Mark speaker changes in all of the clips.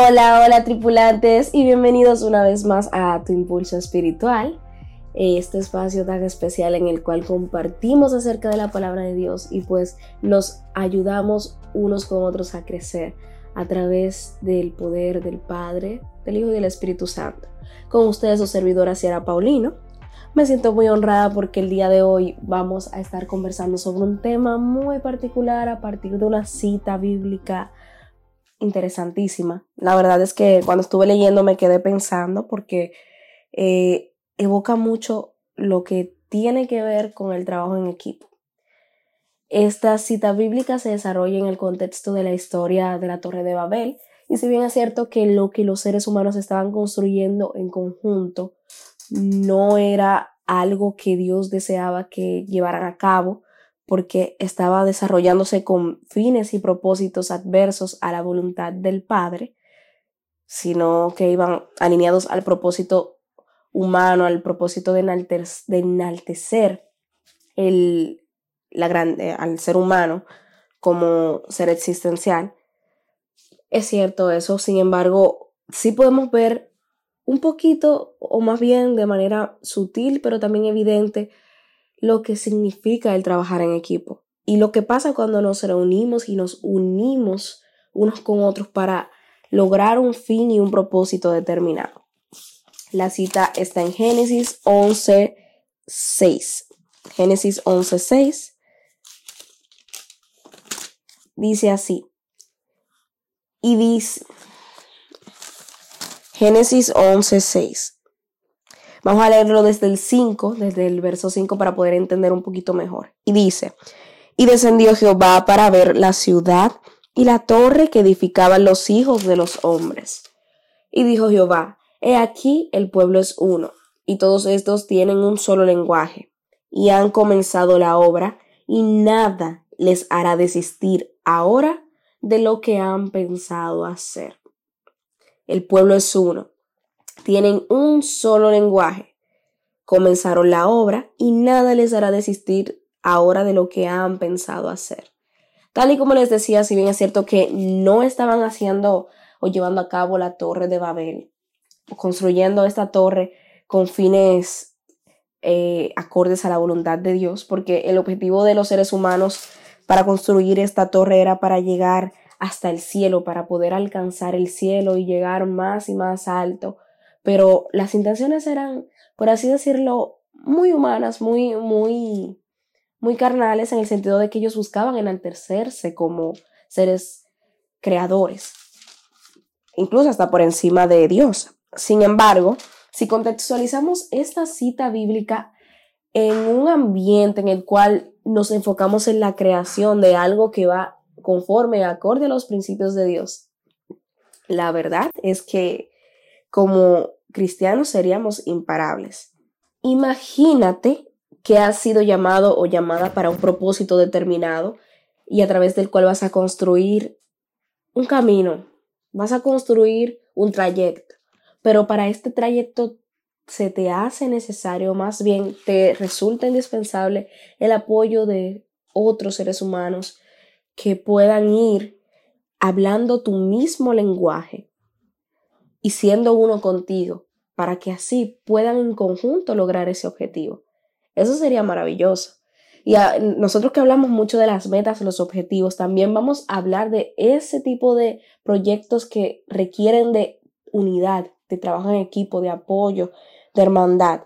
Speaker 1: Hola, hola tripulantes y bienvenidos una vez más a Tu Impulso Espiritual, este espacio tan especial en el cual compartimos acerca de la palabra de Dios y pues nos ayudamos unos con otros a crecer a través del poder del Padre, del Hijo y del Espíritu Santo. Con ustedes su servidora Sierra Paulino. Me siento muy honrada porque el día de hoy vamos a estar conversando sobre un tema muy particular a partir de una cita bíblica interesantísima. La verdad es que cuando estuve leyendo me quedé pensando porque eh, evoca mucho lo que tiene que ver con el trabajo en equipo. Esta cita bíblica se desarrolla en el contexto de la historia de la Torre de Babel y si bien es cierto que lo que los seres humanos estaban construyendo en conjunto no era algo que Dios deseaba que llevaran a cabo, porque estaba desarrollándose con fines y propósitos adversos a la voluntad del Padre, sino que iban alineados al propósito humano, al propósito de, enaltecer, el, la grande, al ser humano como ser existencial. Es cierto eso, sin embargo, sí podemos ver un poquito, o más bien de manera sutil, pero también evidente, lo que significa el trabajar en equipo y lo que pasa cuando nos reunimos y nos unimos unos con otros para lograr un fin y un propósito determinado. La cita está en Génesis 11, 6. Génesis 11, 6. Dice así. Y dice, Génesis 11, 6. Vamos a leerlo desde el 5, desde el verso 5 para poder entender un poquito mejor. Y dice, y descendió Jehová para ver la ciudad y la torre que edificaban los hijos de los hombres. Y dijo Jehová, he aquí el pueblo es uno, y todos estos tienen un solo lenguaje, y han comenzado la obra, y nada les hará desistir ahora de lo que han pensado hacer. El pueblo es uno, tienen un solo lenguaje. Comenzaron la obra y nada les hará desistir ahora de lo que han pensado hacer. Tal y como les decía, si bien es cierto que no estaban haciendo o llevando a cabo la torre de Babel, construyendo esta torre con fines eh, acordes a la voluntad de Dios, porque el objetivo de los seres humanos para construir esta torre era para llegar hasta el cielo, para poder alcanzar el cielo y llegar más y más alto pero las intenciones eran, por así decirlo, muy humanas, muy, muy, muy carnales en el sentido de que ellos buscaban enaltecerse como seres creadores, incluso hasta por encima de Dios. Sin embargo, si contextualizamos esta cita bíblica en un ambiente en el cual nos enfocamos en la creación de algo que va conforme, acorde a los principios de Dios, la verdad es que como cristianos seríamos imparables. Imagínate que has sido llamado o llamada para un propósito determinado y a través del cual vas a construir un camino, vas a construir un trayecto, pero para este trayecto se te hace necesario, más bien te resulta indispensable el apoyo de otros seres humanos que puedan ir hablando tu mismo lenguaje y siendo uno contigo, para que así puedan en conjunto lograr ese objetivo. Eso sería maravilloso. Y nosotros que hablamos mucho de las metas, los objetivos, también vamos a hablar de ese tipo de proyectos que requieren de unidad, de trabajo en equipo, de apoyo, de hermandad.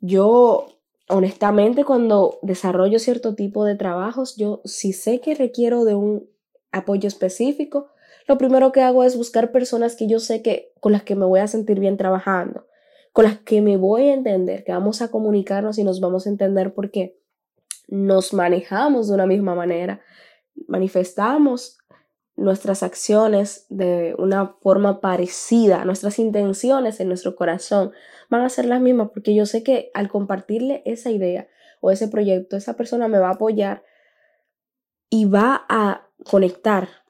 Speaker 1: Yo, honestamente, cuando desarrollo cierto tipo de trabajos, yo si sé que requiero de un apoyo específico, lo primero que hago es buscar personas que yo sé que con las que me voy a sentir bien trabajando, con las que me voy a entender, que vamos a comunicarnos y nos vamos a entender porque nos manejamos de una misma manera, manifestamos nuestras acciones de una forma parecida, nuestras intenciones en nuestro corazón van a ser las mismas porque yo sé que al compartirle esa idea o ese proyecto, esa persona me va a apoyar y va a conectar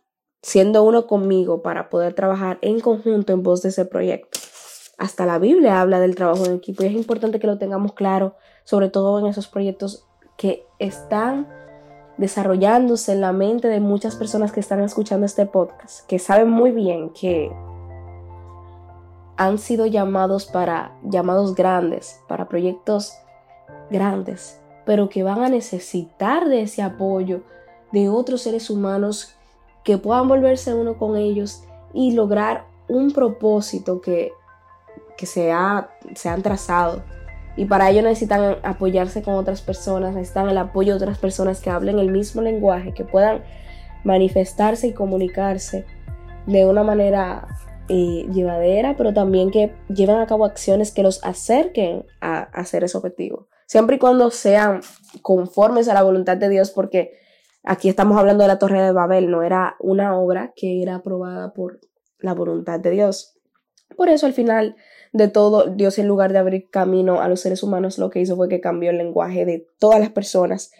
Speaker 1: siendo uno conmigo para poder trabajar en conjunto en voz de ese proyecto. Hasta la Biblia habla del trabajo en equipo y es importante que lo tengamos claro, sobre todo en esos proyectos que están desarrollándose en la mente de muchas personas que están escuchando este podcast, que saben muy bien que han sido llamados para llamados grandes, para proyectos grandes, pero que van a necesitar de ese apoyo de otros seres humanos que puedan volverse uno con ellos y lograr un propósito que, que se, se han trazado. Y para ello necesitan apoyarse con otras personas, necesitan el apoyo de otras personas que hablen el mismo lenguaje, que puedan manifestarse y comunicarse de una manera eh, llevadera, pero también que lleven a cabo acciones que los acerquen a hacer ese objetivo. Siempre y cuando sean conformes a la voluntad de Dios, porque aquí estamos hablando de la Torre de Babel, no era una obra que era aprobada por la voluntad de Dios. Por eso al final de todo, Dios en lugar de abrir camino a los seres humanos, lo que hizo fue que cambió el lenguaje de todas las personas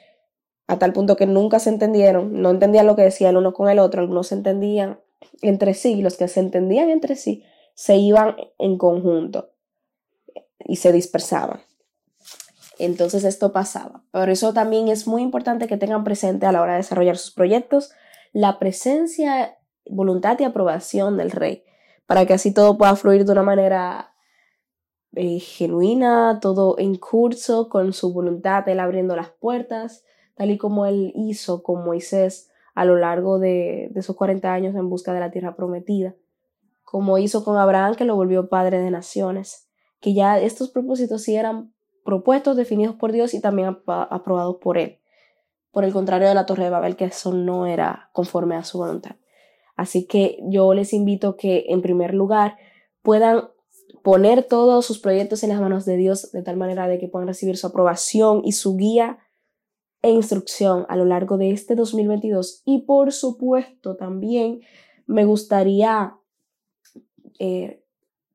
Speaker 1: a tal punto que nunca se entendieron, no entendían lo que decía el uno con el otro, algunos se entendían entre sí, los que se entendían entre sí se iban en conjunto y se dispersaban. Entonces esto pasaba. Por eso también es muy importante que tengan presente a la hora de desarrollar sus proyectos la presencia, voluntad y aprobación del rey, para que así todo pueda fluir de una manera eh, genuina, todo en curso, con su voluntad, él abriendo las puertas, tal y como él hizo con Moisés a lo largo de, de esos 40 años en busca de la tierra prometida, como hizo con Abraham, que lo volvió padre de naciones, que ya estos propósitos sí eran propuestos, definidos por Dios y también aprobados por Él. Por el contrario de la Torre de Babel, que eso no era conforme a su voluntad. Así que yo les invito que, en primer lugar, puedan poner todos sus proyectos en las manos de Dios de tal manera de que puedan recibir su aprobación y su guía e instrucción a lo largo de este 2022. Y por supuesto, también me gustaría eh,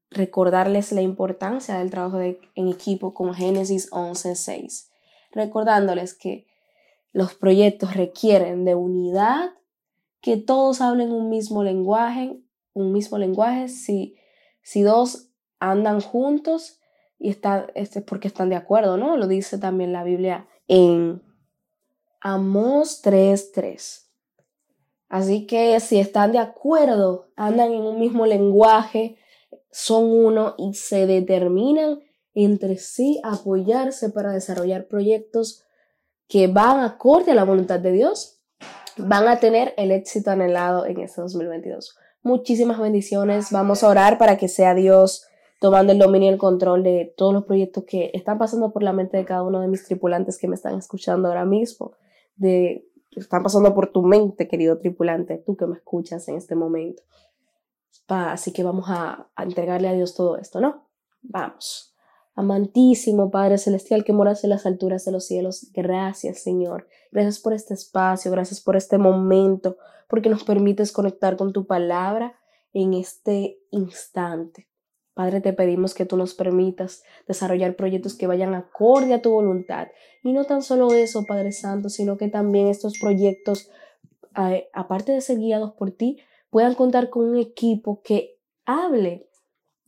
Speaker 1: recordarles la importancia del trabajo en equipo con Génesis 11.6, recordándoles que los proyectos requieren de unidad, que todos hablen un mismo lenguaje, un mismo lenguaje, si, si dos andan juntos y están, este es porque están de acuerdo, ¿no? Lo dice también la Biblia en Amos 3.3. Así que si están de acuerdo, andan en un mismo lenguaje, son uno y se determinan entre sí apoyarse para desarrollar proyectos que van acorde a la voluntad de Dios, van a tener el éxito anhelado en este 2022. Muchísimas bendiciones. Vamos a orar para que sea Dios tomando el dominio y el control de todos los proyectos que están pasando por la mente de cada uno de mis tripulantes que me están escuchando ahora mismo, de están pasando por tu mente, querido tripulante, tú que me escuchas en este momento así que vamos a, entregarle a Dios todo esto, ¿no? Vamos. Amantísimo Padre Celestial que moras en las alturas de los cielos, gracias Señor. Gracias por este espacio, gracias por este momento, porque nos permites conectar con tu palabra en este instante. Padre, te pedimos que tú nos permitas desarrollar proyectos que vayan acorde a tu voluntad. Y no tan solo eso, Padre Santo, sino que también estos proyectos, eh, aparte de ser guiados por ti, puedan contar con un equipo que hable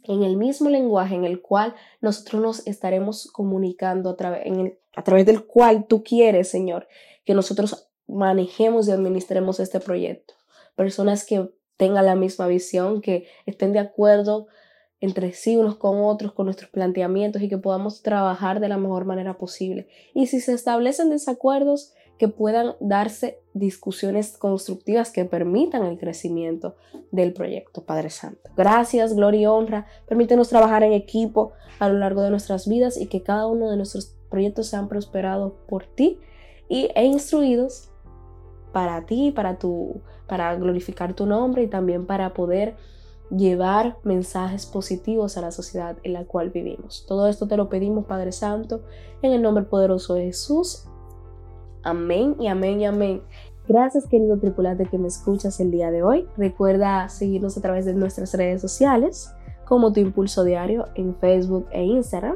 Speaker 1: en el mismo lenguaje en el cual nosotros nos estaremos comunicando a, través a través del cual tú quieres, Señor, que nosotros manejemos y administremos este proyecto. Personas que tengan la misma visión, que estén de acuerdo entre sí unos con otros, con nuestros planteamientos y que podamos trabajar de la mejor manera posible. Y si se establecen desacuerdos, que puedan darse discusiones constructivas que permitan el crecimiento del proyecto, Padre Santo. Gracias, gloria y honra. Permítenos trabajar en equipo a lo largo de nuestras vidas y que cada uno de nuestros proyectos sean prosperados por ti y, e instruidos para ti, para, tu, para glorificar tu nombre y también para poder llevar mensajes positivos a la sociedad en la cual vivimos. Todo esto te lo pedimos, Padre Santo, en el nombre poderoso de Jesús. Amén y amén y amén. Gracias querido tripulante que me escuchas el día de hoy. Recuerda seguirnos a través de nuestras redes sociales como Tu Impulso Diario en Facebook e Instagram.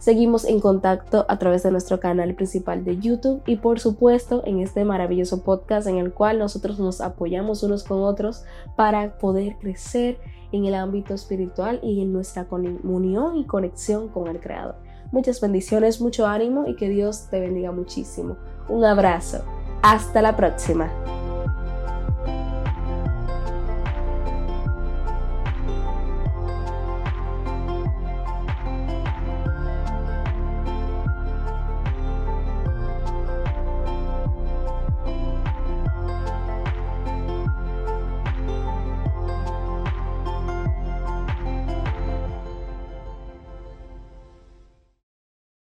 Speaker 1: Seguimos en contacto a través de nuestro canal principal de YouTube y por supuesto en este maravilloso podcast en el cual nosotros nos apoyamos unos con otros para poder crecer en el ámbito espiritual y en nuestra comunión y conexión con el Creador. Muchas bendiciones, mucho ánimo y que Dios te bendiga muchísimo. Un abrazo. Hasta la próxima.